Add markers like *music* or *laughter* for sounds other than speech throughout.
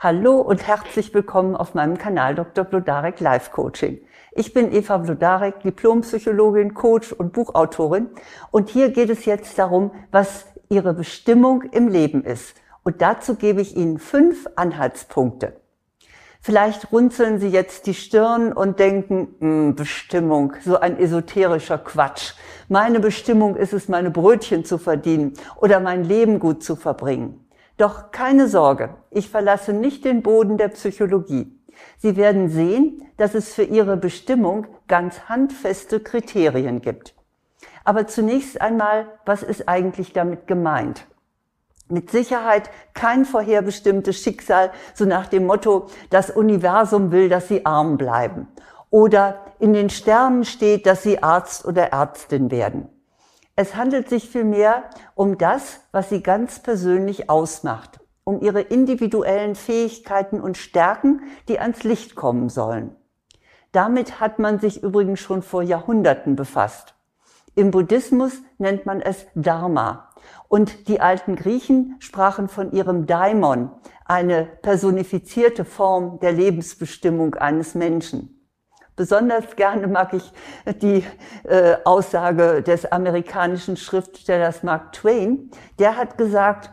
Hallo und herzlich willkommen auf meinem Kanal Dr. Blodarek Life Coaching. Ich bin Eva Blodarek, Diplompsychologin, Coach und Buchautorin und hier geht es jetzt darum, was Ihre Bestimmung im Leben ist. Und dazu gebe ich Ihnen fünf Anhaltspunkte. Vielleicht runzeln Sie jetzt die Stirn und denken, hm, Bestimmung, so ein esoterischer Quatsch. Meine Bestimmung ist es, meine Brötchen zu verdienen oder mein Leben gut zu verbringen. Doch keine Sorge, ich verlasse nicht den Boden der Psychologie. Sie werden sehen, dass es für Ihre Bestimmung ganz handfeste Kriterien gibt. Aber zunächst einmal, was ist eigentlich damit gemeint? Mit Sicherheit kein vorherbestimmtes Schicksal, so nach dem Motto, das Universum will, dass Sie arm bleiben. Oder in den Sternen steht, dass Sie Arzt oder Ärztin werden. Es handelt sich vielmehr um das, was sie ganz persönlich ausmacht, um ihre individuellen Fähigkeiten und Stärken, die ans Licht kommen sollen. Damit hat man sich übrigens schon vor Jahrhunderten befasst. Im Buddhismus nennt man es Dharma. Und die alten Griechen sprachen von ihrem Daimon, eine personifizierte Form der Lebensbestimmung eines Menschen. Besonders gerne mag ich die äh, Aussage des amerikanischen Schriftstellers Mark Twain. Der hat gesagt,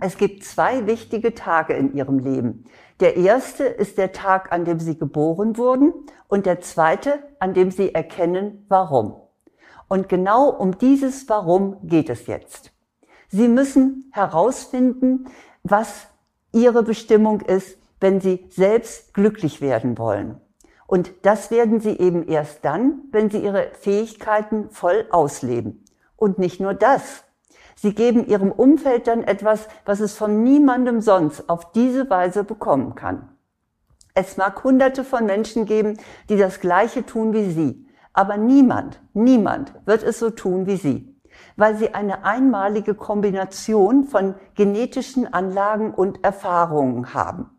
es gibt zwei wichtige Tage in ihrem Leben. Der erste ist der Tag, an dem sie geboren wurden und der zweite, an dem sie erkennen, warum. Und genau um dieses Warum geht es jetzt. Sie müssen herausfinden, was ihre Bestimmung ist, wenn sie selbst glücklich werden wollen. Und das werden sie eben erst dann, wenn sie ihre Fähigkeiten voll ausleben. Und nicht nur das. Sie geben ihrem Umfeld dann etwas, was es von niemandem sonst auf diese Weise bekommen kann. Es mag hunderte von Menschen geben, die das Gleiche tun wie Sie. Aber niemand, niemand wird es so tun wie Sie. Weil Sie eine einmalige Kombination von genetischen Anlagen und Erfahrungen haben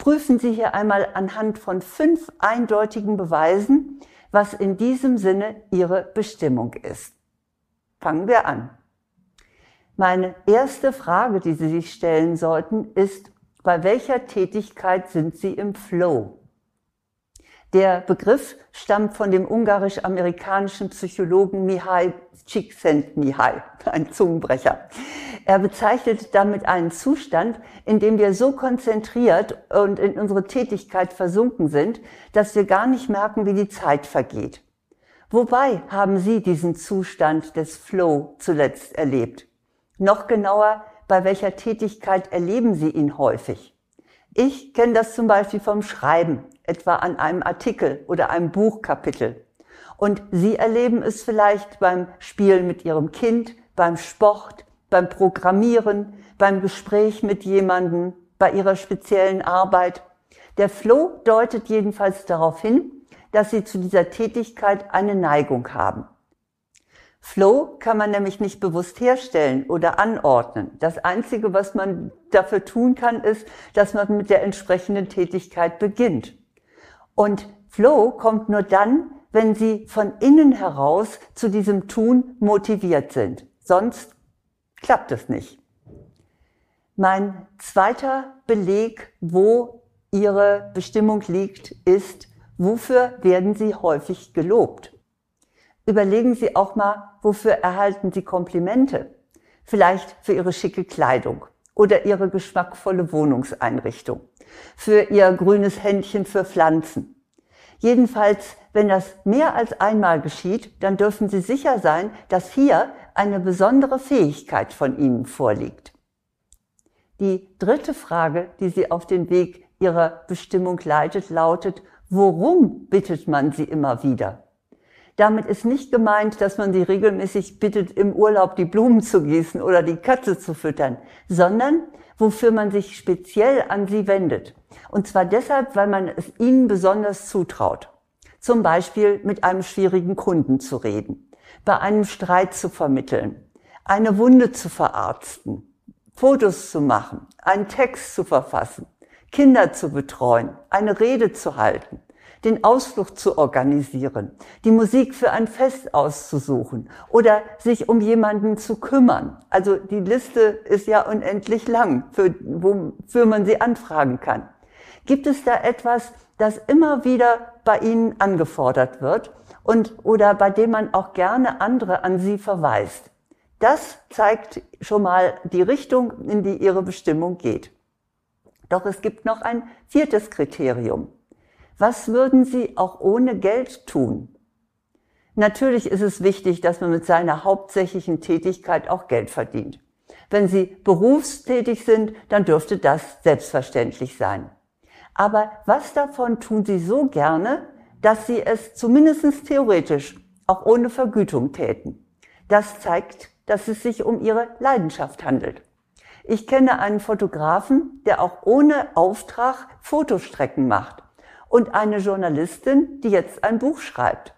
prüfen Sie hier einmal anhand von fünf eindeutigen Beweisen, was in diesem Sinne Ihre Bestimmung ist. Fangen wir an. Meine erste Frage, die Sie sich stellen sollten, ist, bei welcher Tätigkeit sind Sie im Flow? Der Begriff stammt von dem ungarisch-amerikanischen Psychologen Mihai Csikszentmihalyi, ein Zungenbrecher. Er bezeichnet damit einen Zustand, in dem wir so konzentriert und in unsere Tätigkeit versunken sind, dass wir gar nicht merken, wie die Zeit vergeht. Wobei haben Sie diesen Zustand des Flow zuletzt erlebt? Noch genauer, bei welcher Tätigkeit erleben Sie ihn häufig? Ich kenne das zum Beispiel vom Schreiben etwa an einem Artikel oder einem Buchkapitel. Und Sie erleben es vielleicht beim Spielen mit Ihrem Kind, beim Sport, beim Programmieren, beim Gespräch mit jemandem, bei Ihrer speziellen Arbeit. Der Flow deutet jedenfalls darauf hin, dass Sie zu dieser Tätigkeit eine Neigung haben. Flow kann man nämlich nicht bewusst herstellen oder anordnen. Das Einzige, was man dafür tun kann, ist, dass man mit der entsprechenden Tätigkeit beginnt. Und Flow kommt nur dann, wenn Sie von innen heraus zu diesem Tun motiviert sind. Sonst klappt es nicht. Mein zweiter Beleg, wo Ihre Bestimmung liegt, ist, wofür werden Sie häufig gelobt? Überlegen Sie auch mal, wofür erhalten Sie Komplimente? Vielleicht für Ihre schicke Kleidung oder Ihre geschmackvolle Wohnungseinrichtung für ihr grünes Händchen für Pflanzen. Jedenfalls, wenn das mehr als einmal geschieht, dann dürfen Sie sicher sein, dass hier eine besondere Fähigkeit von Ihnen vorliegt. Die dritte Frage, die Sie auf den Weg Ihrer Bestimmung leitet, lautet, worum bittet man Sie immer wieder? Damit ist nicht gemeint, dass man sie regelmäßig bittet, im Urlaub die Blumen zu gießen oder die Katze zu füttern, sondern wofür man sich speziell an sie wendet. Und zwar deshalb, weil man es ihnen besonders zutraut. Zum Beispiel mit einem schwierigen Kunden zu reden, bei einem Streit zu vermitteln, eine Wunde zu verarzten, Fotos zu machen, einen Text zu verfassen, Kinder zu betreuen, eine Rede zu halten, den Ausflug zu organisieren, die Musik für ein Fest auszusuchen oder sich um jemanden zu kümmern. Also die Liste ist ja unendlich lang, für, wofür man sie anfragen kann. Gibt es da etwas, das immer wieder bei Ihnen angefordert wird und oder bei dem man auch gerne andere an Sie verweist? Das zeigt schon mal die Richtung, in die Ihre Bestimmung geht. Doch es gibt noch ein viertes Kriterium. Was würden Sie auch ohne Geld tun? Natürlich ist es wichtig, dass man mit seiner hauptsächlichen Tätigkeit auch Geld verdient. Wenn Sie berufstätig sind, dann dürfte das selbstverständlich sein. Aber was davon tun Sie so gerne, dass Sie es zumindest theoretisch auch ohne Vergütung täten? Das zeigt, dass es sich um Ihre Leidenschaft handelt. Ich kenne einen Fotografen, der auch ohne Auftrag Fotostrecken macht und eine Journalistin, die jetzt ein Buch schreibt.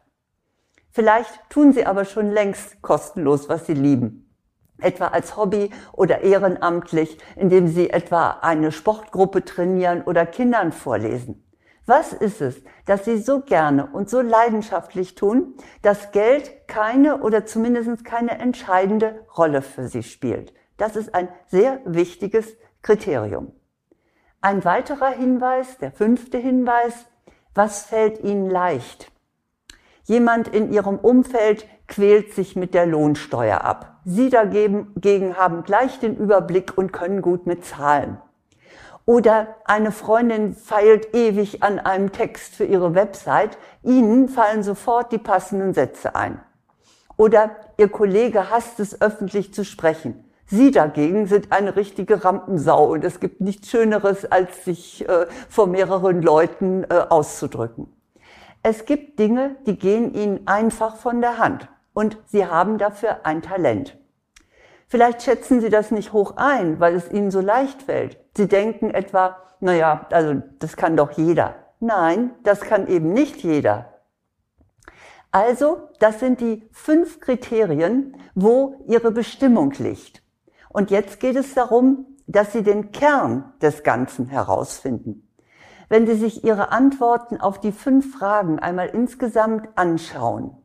Vielleicht tun sie aber schon längst kostenlos, was sie lieben. Etwa als Hobby oder ehrenamtlich, indem sie etwa eine Sportgruppe trainieren oder Kindern vorlesen. Was ist es, dass sie so gerne und so leidenschaftlich tun, dass Geld keine oder zumindest keine entscheidende Rolle für sie spielt? Das ist ein sehr wichtiges Kriterium. Ein weiterer Hinweis, der fünfte Hinweis, was fällt Ihnen leicht? Jemand in Ihrem Umfeld quält sich mit der Lohnsteuer ab. Sie dagegen haben gleich den Überblick und können gut mit Zahlen. Oder eine Freundin feilt ewig an einem Text für ihre Website. Ihnen fallen sofort die passenden Sätze ein. Oder Ihr Kollege hasst es, öffentlich zu sprechen. Sie dagegen sind eine richtige Rampensau und es gibt nichts Schöneres, als sich äh, vor mehreren Leuten äh, auszudrücken. Es gibt Dinge, die gehen Ihnen einfach von der Hand und Sie haben dafür ein Talent. Vielleicht schätzen Sie das nicht hoch ein, weil es Ihnen so leicht fällt. Sie denken etwa, naja, also das kann doch jeder. Nein, das kann eben nicht jeder. Also, das sind die fünf Kriterien, wo Ihre Bestimmung liegt. Und jetzt geht es darum, dass Sie den Kern des Ganzen herausfinden. Wenn Sie sich Ihre Antworten auf die fünf Fragen einmal insgesamt anschauen,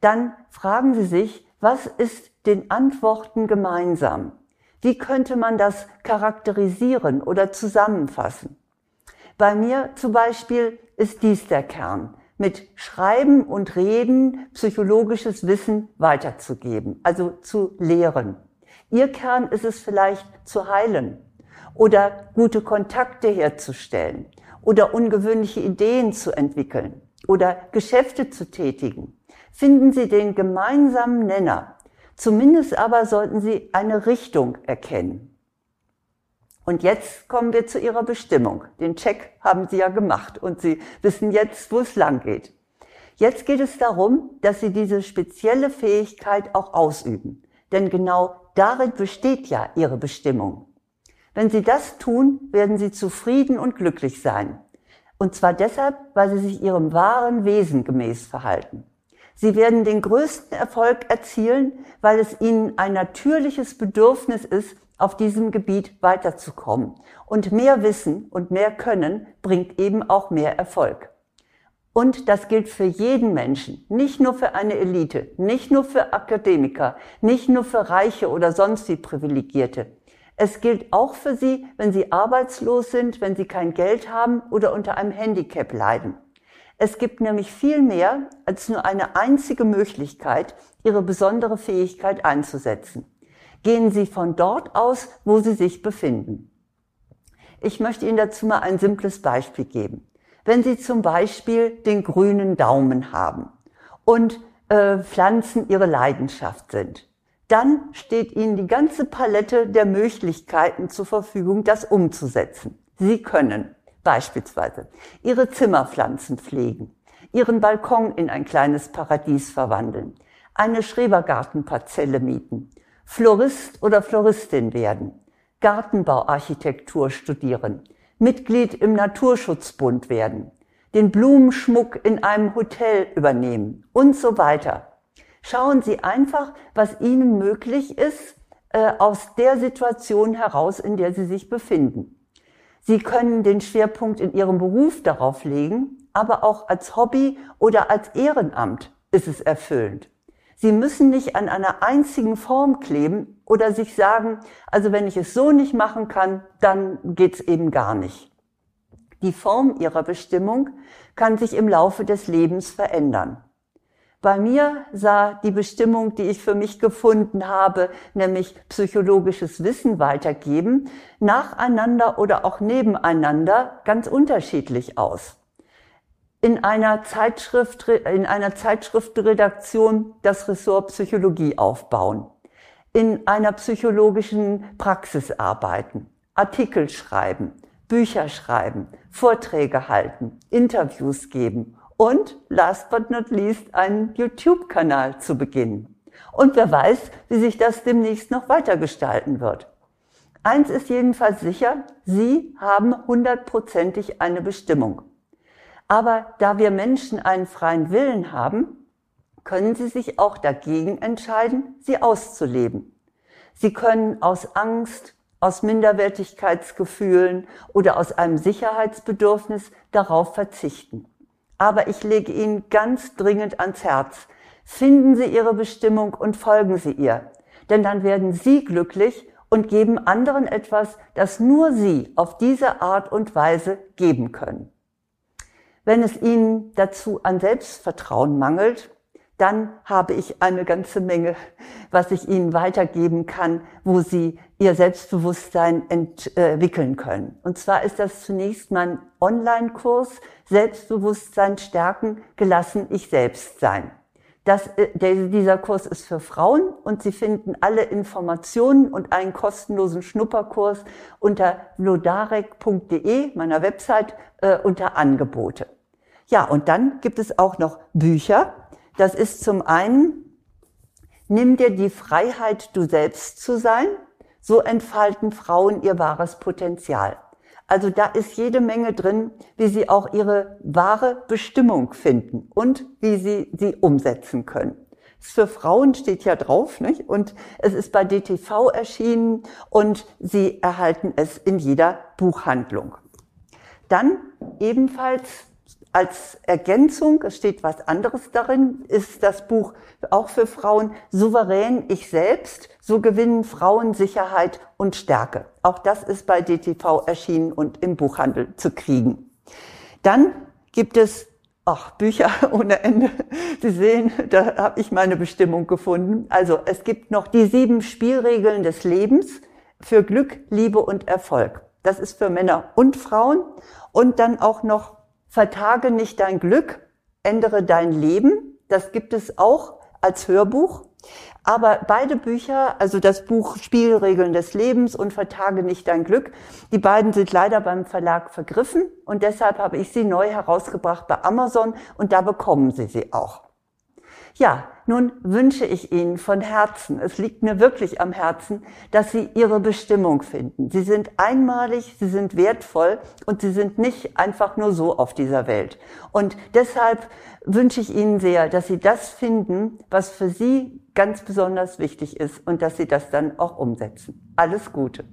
dann fragen Sie sich, was ist den Antworten gemeinsam? Wie könnte man das charakterisieren oder zusammenfassen? Bei mir zum Beispiel ist dies der Kern, mit Schreiben und Reden psychologisches Wissen weiterzugeben, also zu lehren. Ihr Kern ist es vielleicht zu heilen oder gute Kontakte herzustellen oder ungewöhnliche Ideen zu entwickeln oder Geschäfte zu tätigen. Finden Sie den gemeinsamen Nenner. Zumindest aber sollten Sie eine Richtung erkennen. Und jetzt kommen wir zu Ihrer Bestimmung. Den Check haben Sie ja gemacht und Sie wissen jetzt, wo es lang geht. Jetzt geht es darum, dass Sie diese spezielle Fähigkeit auch ausüben. Denn genau darin besteht ja ihre Bestimmung. Wenn sie das tun, werden sie zufrieden und glücklich sein. Und zwar deshalb, weil sie sich ihrem wahren Wesen gemäß verhalten. Sie werden den größten Erfolg erzielen, weil es ihnen ein natürliches Bedürfnis ist, auf diesem Gebiet weiterzukommen. Und mehr Wissen und mehr Können bringt eben auch mehr Erfolg. Und das gilt für jeden Menschen, nicht nur für eine Elite, nicht nur für Akademiker, nicht nur für Reiche oder sonst wie Privilegierte. Es gilt auch für Sie, wenn Sie arbeitslos sind, wenn Sie kein Geld haben oder unter einem Handicap leiden. Es gibt nämlich viel mehr als nur eine einzige Möglichkeit, Ihre besondere Fähigkeit einzusetzen. Gehen Sie von dort aus, wo Sie sich befinden. Ich möchte Ihnen dazu mal ein simples Beispiel geben. Wenn Sie zum Beispiel den grünen Daumen haben und äh, Pflanzen Ihre Leidenschaft sind, dann steht Ihnen die ganze Palette der Möglichkeiten zur Verfügung, das umzusetzen. Sie können beispielsweise Ihre Zimmerpflanzen pflegen, Ihren Balkon in ein kleines Paradies verwandeln, eine Schrebergartenparzelle mieten, Florist oder Floristin werden, Gartenbauarchitektur studieren, Mitglied im Naturschutzbund werden, den Blumenschmuck in einem Hotel übernehmen und so weiter. Schauen Sie einfach, was Ihnen möglich ist äh, aus der Situation heraus, in der Sie sich befinden. Sie können den Schwerpunkt in Ihrem Beruf darauf legen, aber auch als Hobby oder als Ehrenamt ist es erfüllend. Sie müssen nicht an einer einzigen Form kleben oder sich sagen, also wenn ich es so nicht machen kann, dann geht's eben gar nicht. Die Form Ihrer Bestimmung kann sich im Laufe des Lebens verändern. Bei mir sah die Bestimmung, die ich für mich gefunden habe, nämlich psychologisches Wissen weitergeben, nacheinander oder auch nebeneinander ganz unterschiedlich aus. In einer Zeitschrift, in einer Zeitschriftredaktion das Ressort Psychologie aufbauen, in einer psychologischen Praxis arbeiten, Artikel schreiben, Bücher schreiben, Vorträge halten, Interviews geben und last but not least einen YouTube-Kanal zu beginnen. Und wer weiß, wie sich das demnächst noch weiter gestalten wird. Eins ist jedenfalls sicher, Sie haben hundertprozentig eine Bestimmung. Aber da wir Menschen einen freien Willen haben, können Sie sich auch dagegen entscheiden, sie auszuleben. Sie können aus Angst, aus Minderwertigkeitsgefühlen oder aus einem Sicherheitsbedürfnis darauf verzichten. Aber ich lege Ihnen ganz dringend ans Herz. Finden Sie Ihre Bestimmung und folgen Sie ihr. Denn dann werden Sie glücklich und geben anderen etwas, das nur Sie auf diese Art und Weise geben können. Wenn es Ihnen dazu an Selbstvertrauen mangelt, dann habe ich eine ganze Menge, was ich Ihnen weitergeben kann, wo Sie Ihr Selbstbewusstsein entwickeln können. Und zwar ist das zunächst mein Online-Kurs Selbstbewusstsein stärken, gelassen ich selbst sein. Das, äh, der, dieser Kurs ist für Frauen und Sie finden alle Informationen und einen kostenlosen Schnupperkurs unter vlodarek.de, meiner Website, äh, unter Angebote. Ja, und dann gibt es auch noch Bücher. Das ist zum einen, nimm dir die Freiheit, du selbst zu sein. So entfalten Frauen ihr wahres Potenzial. Also da ist jede Menge drin, wie sie auch ihre wahre Bestimmung finden und wie sie sie umsetzen können. Für Frauen steht ja drauf, nicht? Und es ist bei DTV erschienen und Sie erhalten es in jeder Buchhandlung. Dann ebenfalls als Ergänzung, es steht was anderes darin, ist das Buch auch für Frauen souverän ich selbst, so gewinnen Frauen Sicherheit und Stärke. Auch das ist bei DTV erschienen und im Buchhandel zu kriegen. Dann gibt es Ach, Bücher *laughs* ohne Ende. Sie sehen, da habe ich meine Bestimmung gefunden. Also es gibt noch die sieben Spielregeln des Lebens für Glück, Liebe und Erfolg. Das ist für Männer und Frauen. Und dann auch noch Vertage nicht dein Glück, ändere dein Leben. Das gibt es auch als Hörbuch. Aber beide Bücher, also das Buch Spielregeln des Lebens und Vertage nicht dein Glück, die beiden sind leider beim Verlag vergriffen und deshalb habe ich sie neu herausgebracht bei Amazon und da bekommen Sie sie auch. Ja, nun wünsche ich Ihnen von Herzen, es liegt mir wirklich am Herzen, dass Sie Ihre Bestimmung finden. Sie sind einmalig, Sie sind wertvoll und Sie sind nicht einfach nur so auf dieser Welt. Und deshalb wünsche ich Ihnen sehr, dass Sie das finden, was für Sie ganz besonders wichtig ist und dass Sie das dann auch umsetzen. Alles Gute.